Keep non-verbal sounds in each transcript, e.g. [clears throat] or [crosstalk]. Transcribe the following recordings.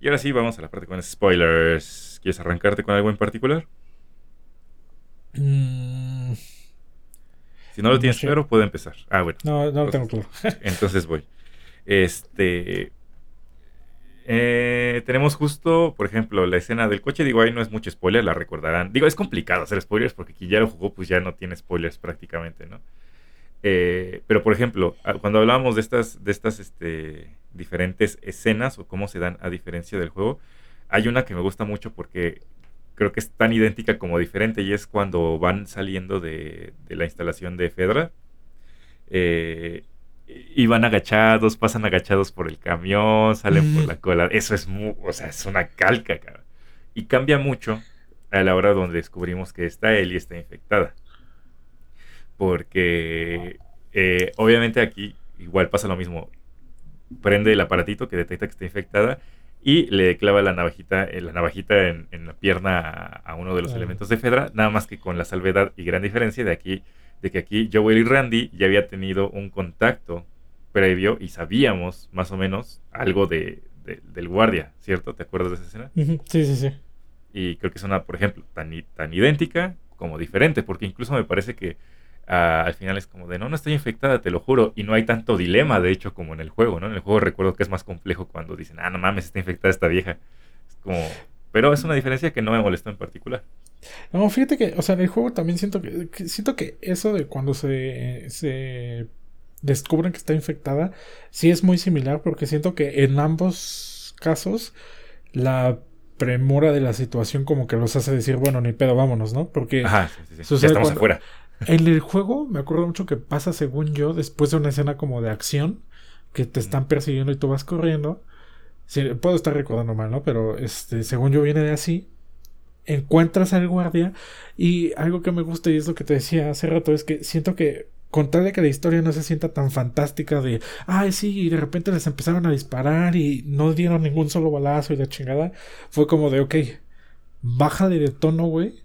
Y ahora sí, vamos a la parte con spoilers. ¿Quieres arrancarte con algo en particular? Mm, Si no lo No tienes sé. claro, puedo empezar. Ah, bueno. no, no lo tengo claro. [laughs] Entonces voy. Este. eh, tenemos justo, por ejemplo, la escena del coche. Digo, ahí no es mucho spoiler, la recordarán. Digo, es complicado hacer spoilers porque quien ya lo jugó, pues ya no tiene spoilers prácticamente, ¿no? Eh, pero, por ejemplo, cuando hablábamos de estas, de estas este, diferentes escenas o cómo se dan a diferencia del juego, hay una que me gusta mucho porque creo que es tan idéntica como diferente y es cuando van saliendo de, de la instalación de Fedra. Eh, y van agachados, pasan agachados por el camión, salen por la cola. Eso es mu- o sea, es una calca, cara. Y cambia mucho a la hora donde descubrimos que esta Ellie está infectada. Porque eh, obviamente aquí igual pasa lo mismo. Prende el aparatito que detecta que está infectada y le clava la navajita, eh, la navajita en, en la pierna a, uno de los elementos de Fedra, nada más que con la salvedad y gran diferencia de aquí, de que aquí Joel y Randy ya había tenido un contacto previo y sabíamos más o menos algo de, de- del guardia, ¿cierto? ¿Te acuerdas de esa escena? Sí, sí, sí. Y creo que es una, por ejemplo, tan, tan idéntica como diferente, porque incluso me parece que al final es como de, no, no estoy infectada, te lo juro, y no hay tanto dilema, de hecho, como en el juego, ¿no? En el juego recuerdo que es más complejo cuando dicen, ah, no mames, está infectada esta vieja. Es como... Pero es una diferencia que no me molestó en particular. No, fíjate que, o sea, en el juego también siento que, que- siento que eso de cuando se, se descubren que está infectada, sí es muy similar porque siento que en ambos casos la premura de la situación como que los hace decir, bueno, ni pedo, vámonos, ¿no? Porque Ajá, sí, sí, sí. Ya Sucede estamos cuando- afuera. En el juego me acuerdo mucho que pasa, según yo, después de una escena como de acción, que te están persiguiendo y tú vas corriendo. Puedo estar recordando mal, ¿no? Pero este, según yo viene de así. Encuentras al guardia y algo que me gusta y es lo que te decía hace rato es que siento que con tal de que la historia no se sienta tan fantástica de, ay sí, y de repente les empezaron a disparar y no dieron ningún solo balazo y la chingada, fue como de, ok, bájale de tono, güey,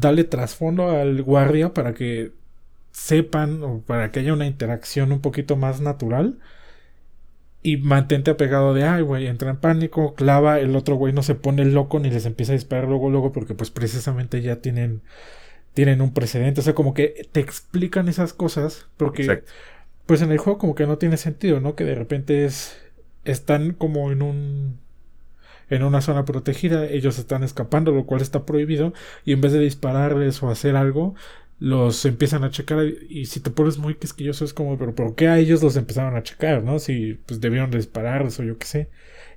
dale trasfondo al guardia para que sepan o para que haya una interacción un poquito más natural y mantente apegado de, ay, güey, entra en pánico, clava, el otro güey no se pone loco ni les empieza a disparar luego, luego, porque pues precisamente ya tienen, tienen un precedente, o sea, como que te explican esas cosas, porque Exacto. pues en el juego como que no tiene sentido, ¿no? Que de repente es, están como en un, en una zona protegida, ellos están escapando, lo cual está prohibido, y en vez de dispararles o hacer algo, los empiezan a checar y, si te pones muy quisquilloso es como, pero ¿por qué a ellos los empezaron a checar, no? Si pues debieron de dispararles o yo qué sé.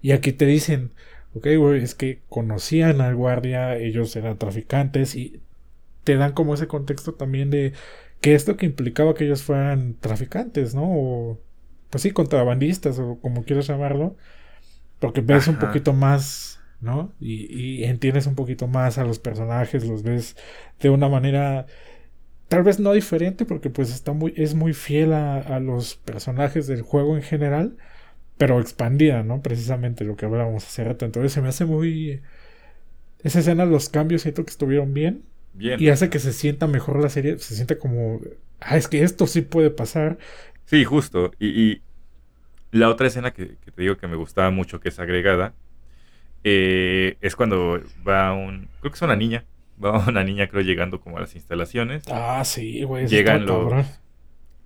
Y aquí te dicen, ok, güey, es que conocían al guardia, ellos eran traficantes y te dan como ese contexto también de que esto que implicaba que ellos fueran traficantes, ¿no? O pues sí, contrabandistas o como quieras llamarlo. Porque ves un poquito más, ¿no? Y, y entiendes un poquito más a los personajes, los ves de una manera tal vez no diferente porque pues está muy es muy fiel a, a los personajes del juego en general pero expandida no precisamente lo que hablábamos hace rato entonces se me hace muy esa escena los cambios siento que estuvieron bien Bien. y hace que se sienta mejor la serie se siente como ah es que esto sí puede pasar Sí, justo. Y, y la otra escena que, que te digo que me gustaba mucho, que es agregada, eh, es cuando va un... Creo que es una niña. [laughs] Va una niña, creo, llegando como a las instalaciones. ah sí güey Llegan está los- cabrón.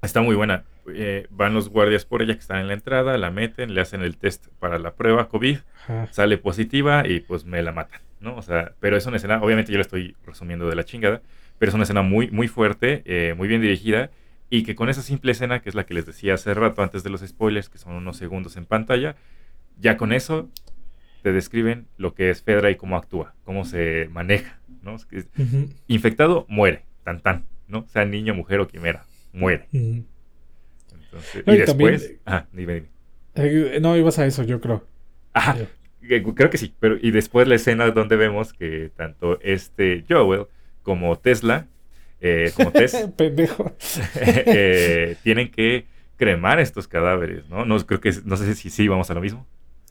Está muy buena. Eh, van los guardias por ella que están en la entrada, la meten, le hacen el test para la prueba COVID, Ajá. sale positiva y pues me la matan, ¿no? O sea, pero es una escena, obviamente yo la estoy resumiendo de la chingada, pero es una escena muy, muy fuerte, eh, muy bien dirigida y que con esa simple escena, que es la que les decía hace rato antes de los spoilers, que son unos segundos en pantalla, ya con eso te describen lo que es Fedra y cómo actúa, cómo se maneja, ¿no? Es que Ujú, infectado muere, tan tan, ¿no? Sea niño, mujer o quimera, muere. Entonces, No, y y también- después, ajá, dime, dime. Eh, no ibas a eso yo creo Ajá, Eh, creo que sí, pero y después la escena donde vemos que tanto este Joel como Tesla, eh, como [laughs] pendejo [laughs] eh, tienen que cremar estos cadáveres, ¿no? No creo que no sé si sí vamos a lo mismo.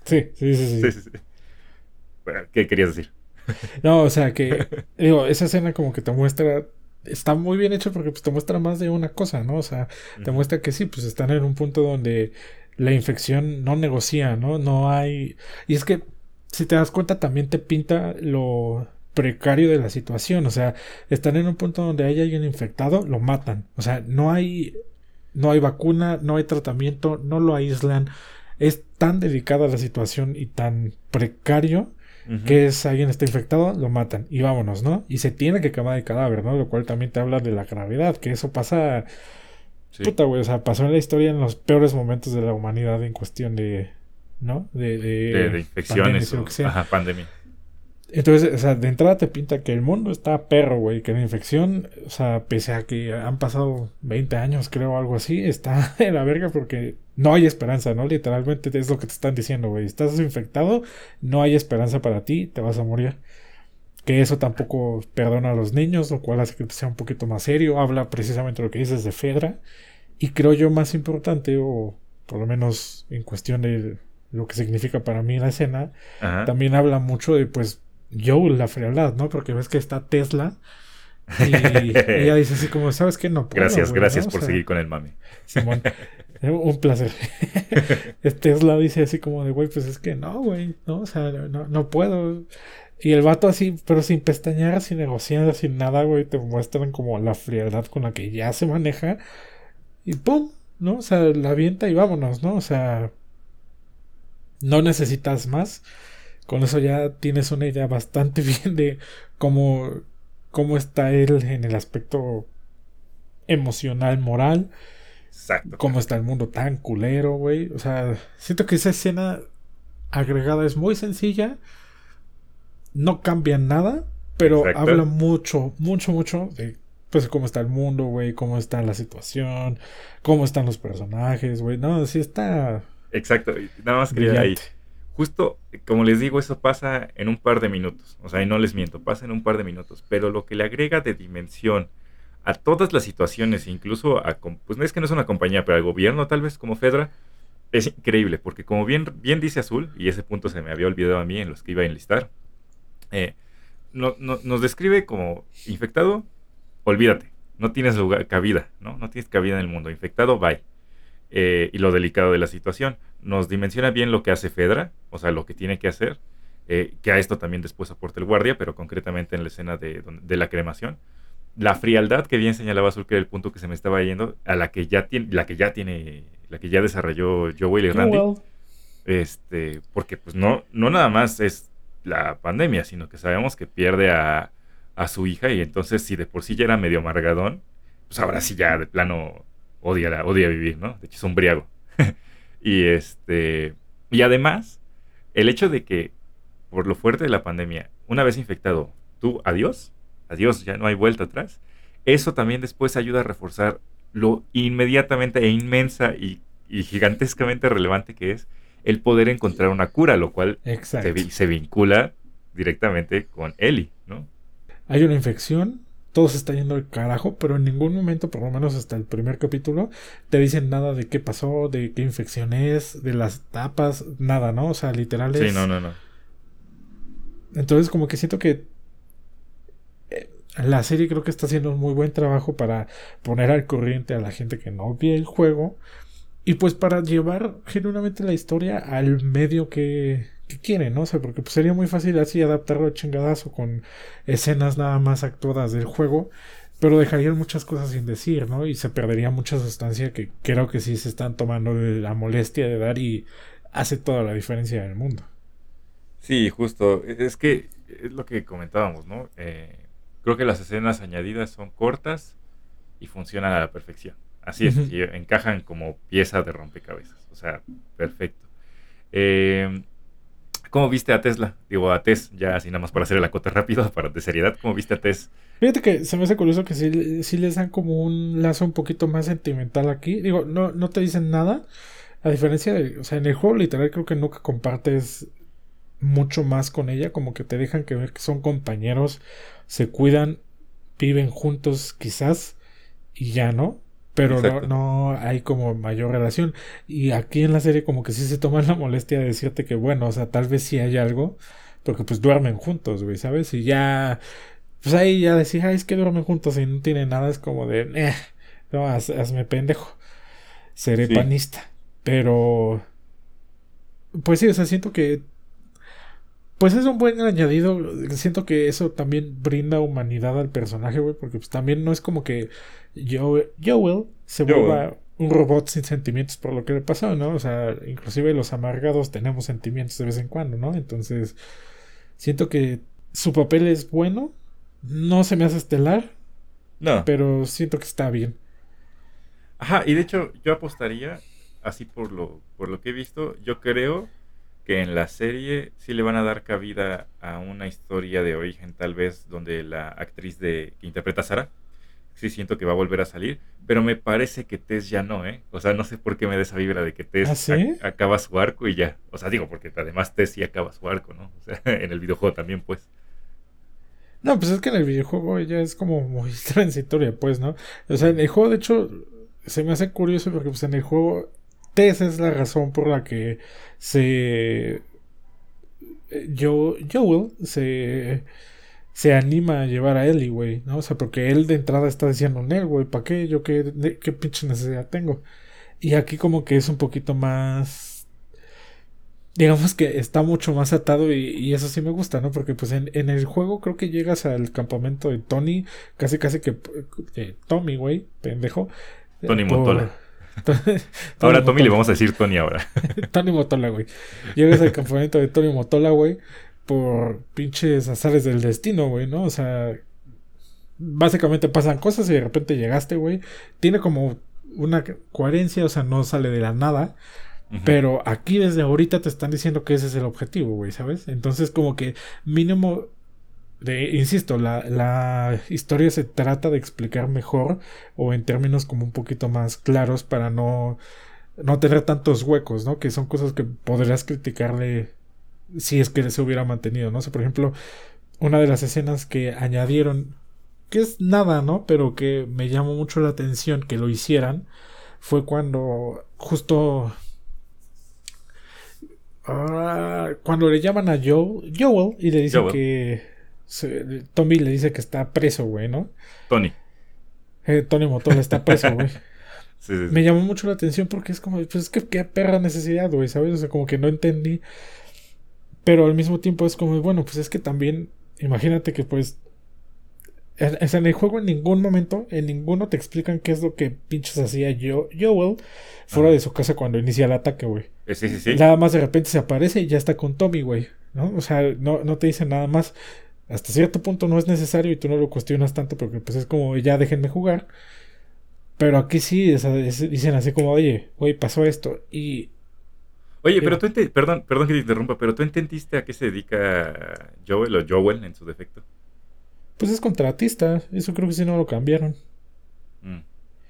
sí sí sí, sí. Sí, sí, sí. Bueno, ¿Qué querías decir? [laughs] No, o sea que, digo, esa escena como que te muestra, está muy bien hecho porque pues te muestra más de una cosa, ¿no? O sea, te muestra que sí, pues están en un punto donde la infección no negocia, ¿no? No hay... Y es que si te das cuenta, también te pinta lo precario de la situación. O sea, están en un punto donde hay alguien infectado, lo matan. O sea, no hay, no hay vacuna, no hay tratamiento, no lo aíslan. Es tan delicada la situación y tan precario que es alguien está infectado, lo matan y vámonos, ¿no? Y se tiene que quemar el cadáver, ¿no? Lo cual también te habla de la gravedad, que eso pasa. Puta, güey, o sea, pasó en la historia en los peores momentos de la humanidad en cuestión de. ¿No? De, de, infecciones o, Ajá, pandemia. Entonces, o sea, de entrada te pinta que el mundo está perro, güey, que la infección, o sea, pese a que han pasado 20 años, creo, algo así, está [laughs] en la verga porque no hay esperanza, ¿no? Literalmente es lo que te están diciendo, güey. Estás infectado, no hay esperanza para ti, te vas a morir. Que eso tampoco perdona a los niños, lo cual hace que sea un poquito más serio. Habla precisamente lo que dices de Fedra. Y creo yo más importante, o por lo menos en cuestión de lo que significa para mí la escena, también habla mucho de, pues, Joe, la frialdad, ¿no? Porque ves que está Tesla. Y ella dice así como, ¿sabes qué? No puedo, Gracias, gracias por seguir con el mami. Simón, un placer. [laughs] Tesla dice así como de, güey, pues es que no, güey, ¿no? O sea, no, no puedo. Y el vato así, pero sin pestañear, sin negociar, sin nada, güey, te muestran como la frialdad con la que ya se maneja. Y ¡pum! ¿No? O sea, la avienta y vámonos, ¿no? O sea, no necesitas más. Con eso ya tienes una idea bastante [laughs] bien de cómo, cómo está él en el aspecto emocional, moral. Exacto. Cómo está el mundo tan culero, güey. O sea, siento que esa escena agregada es muy sencilla. No cambia nada, pero habla mucho, mucho, mucho de pues cómo está el mundo, güey, cómo está la situación, cómo están los personajes, güey. No, sí está. Exacto. Nada más quería ahí justo, como les digo, eso pasa en un par de minutos. O sea, y no les miento, pasa en un par de minutos. Pero lo que le agrega de dimensión a todas las situaciones, incluso a, pues no es que no es una compañía, pero al gobierno tal vez como Fedra, es increíble, porque como bien, bien dice Azul, y ese punto se me había olvidado a mí en los que iba a enlistar, eh, nos describe como infectado, olvídate, no tienes lugar, cabida, ¿no? No tienes cabida en el mundo. Infectado, bye. Eh, y lo delicado de la situación. Nos dimensiona bien lo que hace Fedra, o sea, lo que tiene que hacer, eh, que a esto también después aporta el guardia, pero concretamente en la escena de, la cremación. La frialdad que bien señalaba Azul, que era el punto que se me estaba yendo, a la que ya tiene, la que ya tiene, la que ya desarrolló Joel y Randy. Este, porque pues no, no nada más es la pandemia, sino que sabemos que pierde a, a su hija y entonces si de por sí ya era medio amargadón, pues ahora sí ya de plano odia, odia vivir, ¿no? De hecho es un briago. [laughs] y este. Y además, el hecho de que, por lo fuerte de la pandemia, una vez infectado, tú, adiós, adiós, ya no hay vuelta atrás. Eso también después ayuda a reforzar lo inmediatamente e inmensa y, gigantescamente relevante que es el poder encontrar una cura, lo cual se, se, vincula directamente con Eli, ¿no? Hay una infección, todo se está yendo al carajo, pero en ningún momento, por lo menos hasta el primer capítulo, te dicen nada de qué pasó, de qué infección es, de las tapas, nada, ¿no? O sea, literal Sí, no, no, no. Entonces, como que siento que eh, la serie creo que está haciendo un muy buen trabajo para poner al corriente a la gente que no ve el juego y pues para llevar genuinamente la historia al medio que, que quieren, ¿no? O sea, porque pues, sería muy fácil así adaptarlo a chingadazo con escenas nada más actuadas del juego, pero dejarían muchas cosas sin decir, ¿no? Y se perdería mucha sustancia que creo que sí se están tomando de la molestia de dar y hace toda la diferencia en el mundo. Sí, justo. Es que es lo que comentábamos, ¿no? Eh, creo que las escenas añadidas son cortas y funcionan a la perfección. Así es, y encajan como pieza de rompecabezas. O sea, perfecto. Eh, ¿Cómo viste a Tesla? Digo, a Tess, ya así nada más para hacer el acote rápido, [laughs] para de seriedad, ¿cómo viste a Tess? Fíjate que se me hace curioso que sí, les dan como un lazo un poquito más sentimental aquí. Digo, no, no te dicen nada. A diferencia de, o sea, en el juego literal creo que nunca compartes mucho más con ella, como que te dejan que ver que son compañeros, se cuidan, viven juntos quizás y ya no pero no, no, hay como mayor relación. Y aquí en la serie como que sí se toman la molestia de decirte que bueno, o sea, tal vez sí hay algo, porque pues duermen juntos, güey, ¿sabes? Y ya, pues ahí ya ay, es que duermen juntos y no tiene nada, es como de, eh, no, hazme pendejo, seré panista. Pero, pues sí, o sea, siento que pues es un buen añadido. Siento que eso también brinda humanidad al personaje, güey. Porque pues también no es como que Joel, Joel se vuelva un robot sin sentimientos por lo que le pasó, ¿no? O sea, inclusive los amargados tenemos sentimientos de vez en cuando, ¿no? Entonces, siento que su papel es bueno. No se me hace estelar. No. Pero siento que está bien. Ajá, y de hecho yo apostaría, así por lo, por lo que he visto, yo creo que en la serie sí le van a dar cabida a una historia de origen, tal vez, donde la actriz de, que interpreta a Sara, sí siento que va a volver a salir, pero me parece que Tess ya no, ¿eh? O sea, no sé por qué me da esa vibra de que Tess ¿Ah, acaba su arco y ya. O sea, digo, porque además Tess sí acaba su arco, ¿no? O sea, [laughs] en el videojuego también, pues. No, pues es que en el videojuego ya es como muy [laughs] transitoria, pues, ¿no? O sea, en el juego, de hecho, se me hace curioso porque pues en el juego esa es la razón por la que se. Yo, Joel se. Se anima a llevar a Ellie, güey, ¿no? O sea, porque él de entrada está diciendo, Nel, güey, ¿para qué? Yo qué, qué pinche necesidad tengo. Y aquí como que es un poquito más digamos que está mucho más atado y, eso sí me gusta, ¿no? Porque pues en, en, el juego creo que llegas al campamento de Tony, casi casi que eh, Tommy, güey, pendejo. Tony Motola. [laughs] ahora Tommy le vamos a decir Tony ahora. [laughs] Tony Motola, güey. Llegas al campamento de Tony Motola, güey, por pinches azares del destino, güey, ¿no? O sea, básicamente pasan cosas y de repente llegaste, güey. Tiene como una coherencia, o sea, no sale de la nada. Pero aquí desde ahorita te están diciendo que ese es el objetivo, güey, ¿sabes? Entonces como que mínimo insisto, la, la, historia se trata de explicar mejor o en términos como un poquito más claros para no, no tener tantos huecos, ¿no? Que son cosas que podrías criticarle si es que se hubiera mantenido, ¿no? O por ejemplo, una de las escenas que añadieron, que es nada, ¿no? Pero que me llamó mucho la atención que lo hicieran, fue cuando justo... Ah, cuando le llaman a Joel, Joel y le dicen que Tommy le dice que está preso, güey, ¿no? Tony. Eh, Tony Motola está preso, güey. [laughs] Me llamó mucho la atención porque es como, pues es que qué perra necesidad, güey, ¿sabes? O sea, como que no entendí. Pero al mismo tiempo es como, bueno, pues es que también, imagínate que pues en, en el juego en ningún momento, en ninguno te explican qué es lo que pinches hacía yo, Joel fuera de su casa cuando inicia el ataque, güey. Eh, sí, sí, sí. Nada más de repente se aparece y ya está con Tommy, güey. ¿No? O sea, no, no te dicen nada más hasta cierto punto no es necesario y tú no lo cuestionas tanto porque pues es como ya déjenme jugar. Pero aquí sí dicen así como, oye, güey, pasó esto y... Oye, pero tú, perdón, perdón que te interrumpa, pero tú entendiste a qué se dedica Joel o Joel en su defecto. Pues es contratista, eso creo que sí no lo cambiaron. Mm.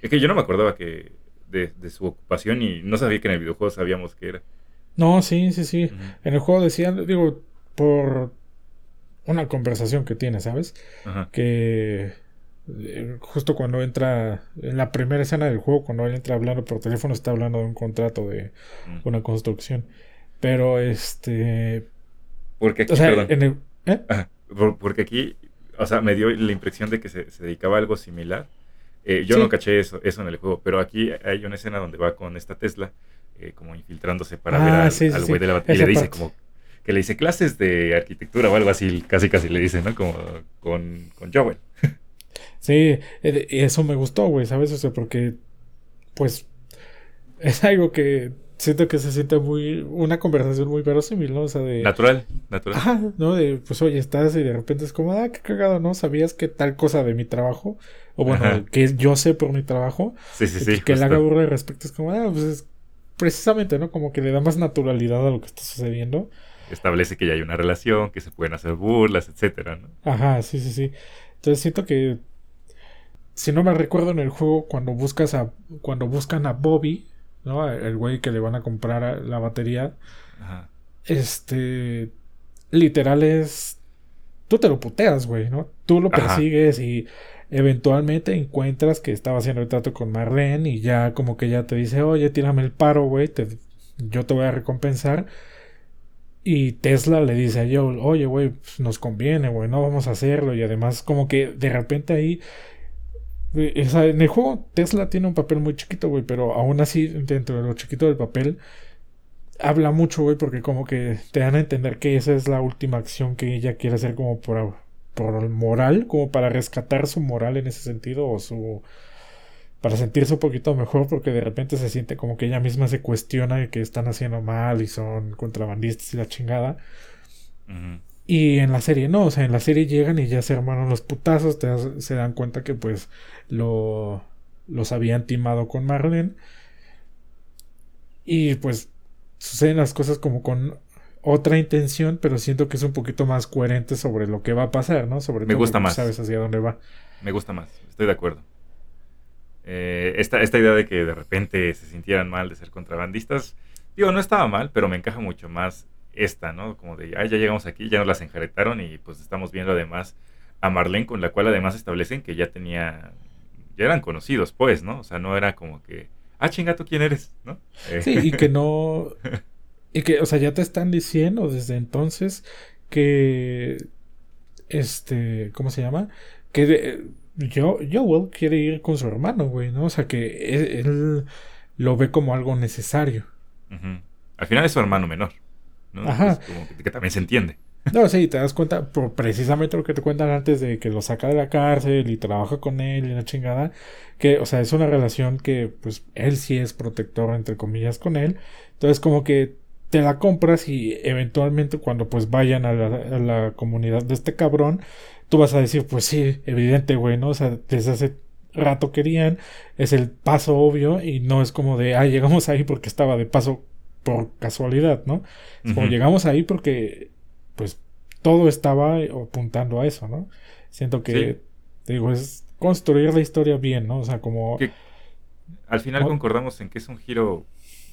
Es que yo no me acordaba que de, su ocupación y no sabía que en el videojuego sabíamos que era. No, sí, sí, sí. En el juego decían, digo, por una conversación que tiene, ¿sabes? Que eh, justo cuando entra en la primera escena del juego, cuando él entra hablando por teléfono, está hablando de un contrato de una construcción. Pero este. Porque aquí, perdón. ¿eh? porque aquí, o sea, me dio la impresión de que se, dedicaba a algo similar. Eh, yo no caché eso, eso en el juego, pero aquí hay una escena donde va con esta Tesla, como infiltrándose para ver ah, al, güey de la batería. Y le dice como, que le dice clases de arquitectura o algo así, casi casi le dice, ¿no? Como con, con Joel. Sí, eh, eso me gustó, güey, ¿sabes? O sea, porque, pues, es algo que siento que se siente muy, una conversación muy verosímil, ¿no? O sea, de... Natural, natural. Ajá, ¿no? De, pues, oye, estás y de repente es como, ah, qué cagado, ¿no? ¿Sabías que tal cosa de mi trabajo? O bueno, que yo sé por mi trabajo. Sí, sí, sí. Que el haga burla respecto es como, ah, pues es precisamente, ¿no? Como que le da más naturalidad a lo que está sucediendo establece que ya hay una relación, que se pueden hacer burlas, etcétera, ¿no? Ajá, sí, sí, sí. Entonces siento que si no me recuerdo en el juego cuando buscas a cuando buscan a Bobby, ¿no? El güey que le van a comprar la batería. Ajá. Este literal es tú te lo puteas, güey, ¿no? Tú lo persigues y eventualmente encuentras que estaba haciendo el trato con Marlene y ya como que ya te dice, "Oye, tírame el paro, güey, yo te voy a recompensar." Y Tesla le dice a Joel, oye, güey, pues, nos conviene, güey, no vamos a hacerlo. Y además, como que de repente ahí. Eh, en el juego Tesla tiene un papel muy chiquito, güey, pero aún así, dentro de lo chiquito del papel, habla mucho, güey, porque como que te dan a entender que esa es la última acción que ella quiere hacer como por, por moral, como para rescatar su moral en ese sentido o su para sentirse un poquito mejor porque de repente se siente como que ella misma se cuestiona que están haciendo mal y son contrabandistas y la chingada. Y en la serie no, o sea, en la serie llegan y ya se hermanan los putazos, se dan cuenta que pues lo, los habían timado con Marlene. Y pues suceden las cosas como con otra intención, pero siento que es un poquito más coherente sobre lo que va a pasar, ¿no? Sobre Me gusta más. sabes hacia dónde va. Me gusta más, estoy de acuerdo. Eh, esta, esta idea de que de repente se sintieran mal de ser contrabandistas, digo, no estaba mal, pero me encaja mucho más esta, ¿no? Como de, ya llegamos aquí, ya nos las enjaretaron y pues estamos viendo además a Marlene, con la cual además establecen que ya tenía, ya eran conocidos, pues, ¿no? O sea, no era como que, ah, chingato, ¿quién eres? ¿No? Sí, y que no, [laughs] y que, o sea, ya te están diciendo desde entonces que, este, ¿cómo se llama? Que yo, Joel quiere ir con su hermano, güey, ¿no? O sea, que él, lo ve como algo necesario. Al final es su hermano menor, ¿no? Ajá. como que, también se entiende. No, sí, te das cuenta por precisamente lo que te cuentan antes de que lo saca de la cárcel y trabaja con él y la chingada, que, o sea, es una relación que, pues, él sí es protector, entre comillas, con él. Entonces, como que te la compras y eventualmente cuando, pues, vayan a la, a la comunidad de este cabrón, tú vas a decir, pues sí, evidente, güey, ¿no? O sea, desde hace rato querían, es el paso obvio y no es como de, ah, llegamos ahí porque estaba de paso por casualidad, ¿no? Es como llegamos ahí porque, pues, todo estaba apuntando a eso, ¿no? Siento que, digo, es construir la historia bien, ¿no? O sea, como... al final concordamos en que es un giro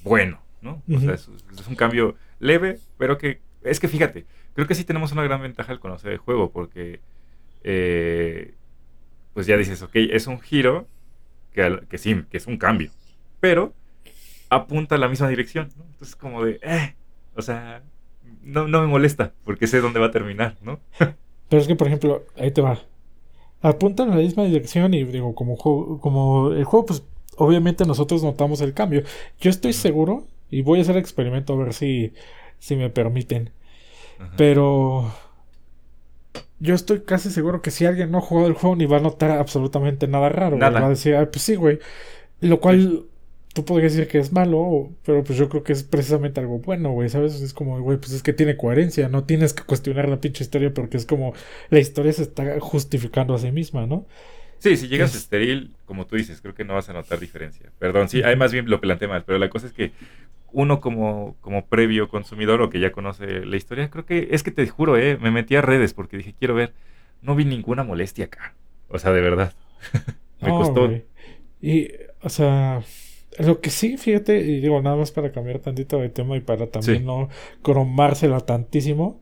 bueno, ¿no? O sea, es, es, un cambio leve, pero que... Es que fíjate, creo que sí tenemos una gran ventaja al conocer el juego, porque eh, pues ya dices, ok, es un giro que, que, sí, que es un cambio, pero apunta a la misma dirección, ¿no? Entonces como de, eh, o sea, no, no me molesta porque sé dónde va a terminar, ¿no? [laughs] pero es que, por ejemplo, ahí te va. Apuntan a la misma dirección y digo, como, como el juego, pues obviamente nosotros notamos el cambio. Yo estoy seguro, y voy a hacer el experimento a ver si, si me permiten. Pero yo estoy casi seguro que si alguien no ha jugado el juego ni va a notar absolutamente nada raro. Va a decir, pues sí, güey. Lo cual tú podrías decir que es malo, pero pues yo creo que es precisamente algo bueno, güey, ¿sabes? Es como, güey, pues es que tiene coherencia, no tienes que cuestionar la pinche historia porque es como la historia se está justificando a sí misma, ¿no? Sí, si llegas estéril, como tú dices, creo que no vas a notar diferencia. Perdón, sí, hay más bien lo planteé mal, pero la cosa es que uno como, como previo consumidor o que ya conoce la historia, creo que es que te juro, eh, me metí a redes porque dije, quiero ver, no vi ninguna molestia acá. O sea, de verdad. [laughs] me costó. Y, o sea, lo que sí, fíjate, y digo nada más para cambiar tantito de tema y para también no cromársela tantísimo.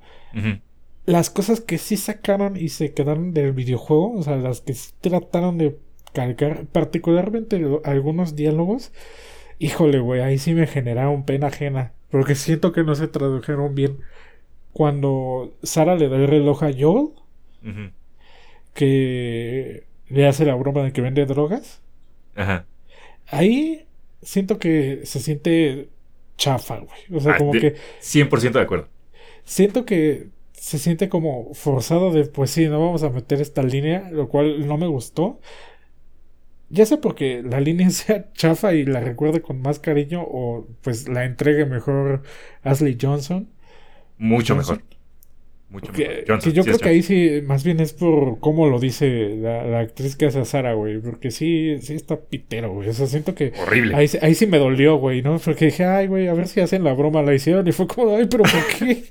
Las cosas que sí sacaron y se quedaron del videojuego, o sea, las que sí trataron de cargar, particularmente algunos diálogos, Híjole, güey, ahí sí me generaron pena ajena. Porque siento que no se tradujeron bien. Cuando Sara le da el reloj a Joel, que le hace la broma de que vende drogas. Ajá. Ahí siento que se siente chafa, güey. O sea, ah, como que. 100% de acuerdo. Siento que se siente como forzado de, pues sí, no vamos a meter esta línea, lo cual no me gustó. Ya sea porque la línea [laughs] sea chafa y la recuerde con más cariño o pues la entregue mejor Ashley Johnson. Mucho mejor. Mucho yo creo que ahí sí, más bien es por cómo lo dice la, actriz que hace a Sara, güey. Porque sí, sí está pitero, güey. O sea, siento que. Horrible. Ahí, ahí sí me dolió, güey, ¿no? Porque dije, ay, güey, a ver si hacen la broma, la hicieron. Y fue como, ay, pero ¿por qué?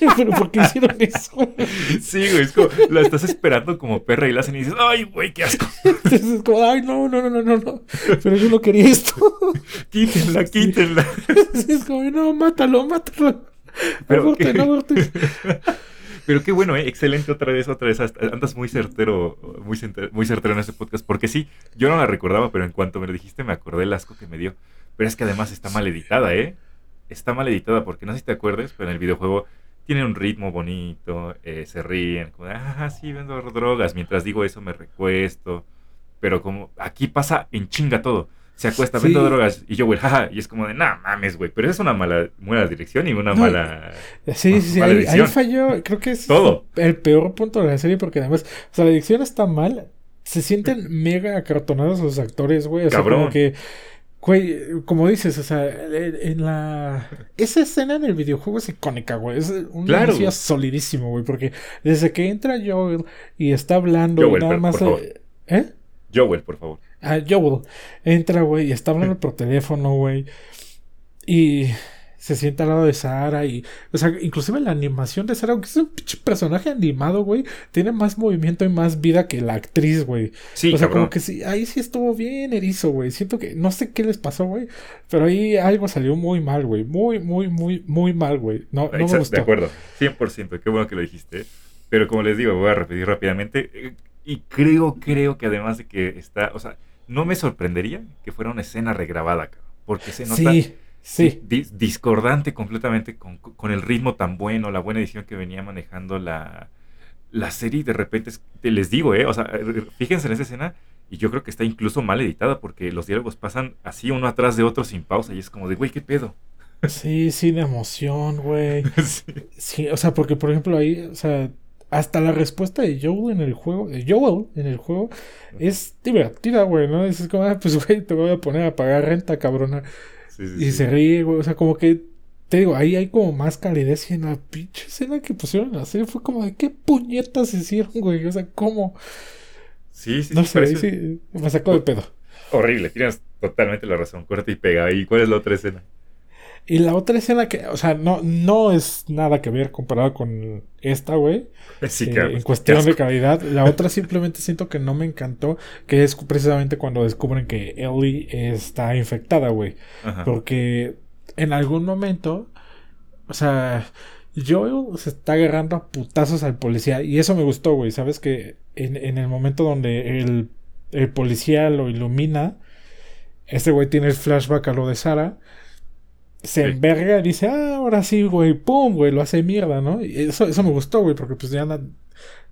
[laughs] pero ¿por qué hicieron eso? sí, güey, es como, la estás esperando como perra y la hacen y dices, ay, güey, qué asco. Entonces es como, ay, no, no, no, no, no. Pero yo no quería esto. [laughs] quítenla, quítenla. [laughs] es como, no, mátalo, mátalo. [laughs] Pero aborten, aborten. [laughs] Pero qué bueno, ¿eh? excelente otra vez, otra vez. Andas muy certero, muy, muy certero en este podcast. Porque sí, yo no la recordaba, pero en cuanto me lo dijiste me acordé el asco que me dio. Pero es que además está mal editada, ¿eh? Está mal editada porque no sé si te acuerdes, pero en el videojuego tiene un ritmo bonito, eh, se ríen, como, ah, sí, vendo drogas. Mientras digo eso me recuesto. Pero como aquí pasa en chinga todo. Se acuesta, vendo drogas. Y Joel, jaja, y es como de, nah, mames, güey. Pero es una mala, mala dirección y una mala. Sí, sí, sí. Ahí, ahí, falló, creo que es Todo. el peor punto de la serie, porque además, o sea, la dirección está mal. Se sienten mega acartonados los actores, güey. O sea, Cabrón. como que. Güey, como dices, o sea, en la... Esa escena en el videojuego es icónica, güey. Es un Claro. inicio solidísimo, güey. Porque desde que entra Joel y está hablando Joel, y nada más... por favor. ¿Eh? Joel, por favor. Ah, Joel entra, güey, y está hablando por teléfono, güey. Y se sienta al lado de Sara y... O sea, inclusive la animación de Sara, aunque es un pinche personaje animado, güey, tiene más movimiento y más vida que la actriz, güey. Sí, o sea, cabrón. como que sí, ahí sí estuvo bien erizo, güey. Siento que... No sé qué les pasó, güey. Pero ahí algo salió muy mal, güey. Muy, muy, muy, muy mal, güey. No, no me gustó. De acuerdo, 100%, qué bueno que lo dijiste. Pero como les digo, voy a repetir rápidamente. eh, Y creo, creo que además de que está, o sea, no me sorprendería que fuera una escena regrabada, cabrón, porque se nota Sí, sí. di- discordante completamente con, con el ritmo tan bueno, la buena edición que venía manejando la, la serie. y De repente, es- te les digo, ¿eh? O sea, eh, fíjense en esa escena y yo creo que está incluso mal editada porque los diálogos pasan así uno atrás de otro sin pausa y es como de, güey, ¿qué pedo? Sí, sí, de emoción, güey. [laughs] Sí. Sí, o sea, porque por ejemplo ahí, o sea, hasta la respuesta de Joel en el juego, de Joel en el juego, es divertida, güey, ¿no? Es como, ah, pues, güey, te voy a poner a pagar renta, cabrona. Sí, sí, Y sí. se ríe, güey, o sea, como que, te digo, ahí hay como más calidez y en la pinche escena que pusieron en la serie fue como de, ¿qué puñetas hicieron, güey? O sea, ¿cómo? Sí, sí, No sí, sé, parece sí, me sacó de pedo. horrible. Tienes totalmente la razón. Corta y pega. ¿Y cuál es la otra escena? Y la otra escena que, o sea, no, no es nada que ver comparado con esta, güey. [laughs] Sí, Eh, en cuestión de calidad. La otra [laughs] simplemente siento que no me encantó, que es precisamente cuando descubren que Ellie está infectada, güey. Porque en algún momento, o sea, Joel se está agarrando a putazos al policía y eso me gustó, güey. Sabes que en, en el momento donde el, el policía lo ilumina, este güey tiene el flashback a lo de Sara. Se Sí. enverga y dice, ah, ahora sí, güey, pum, güey, lo hace mierda, ¿no? Y eso, eso me gustó, güey, porque pues ya anda,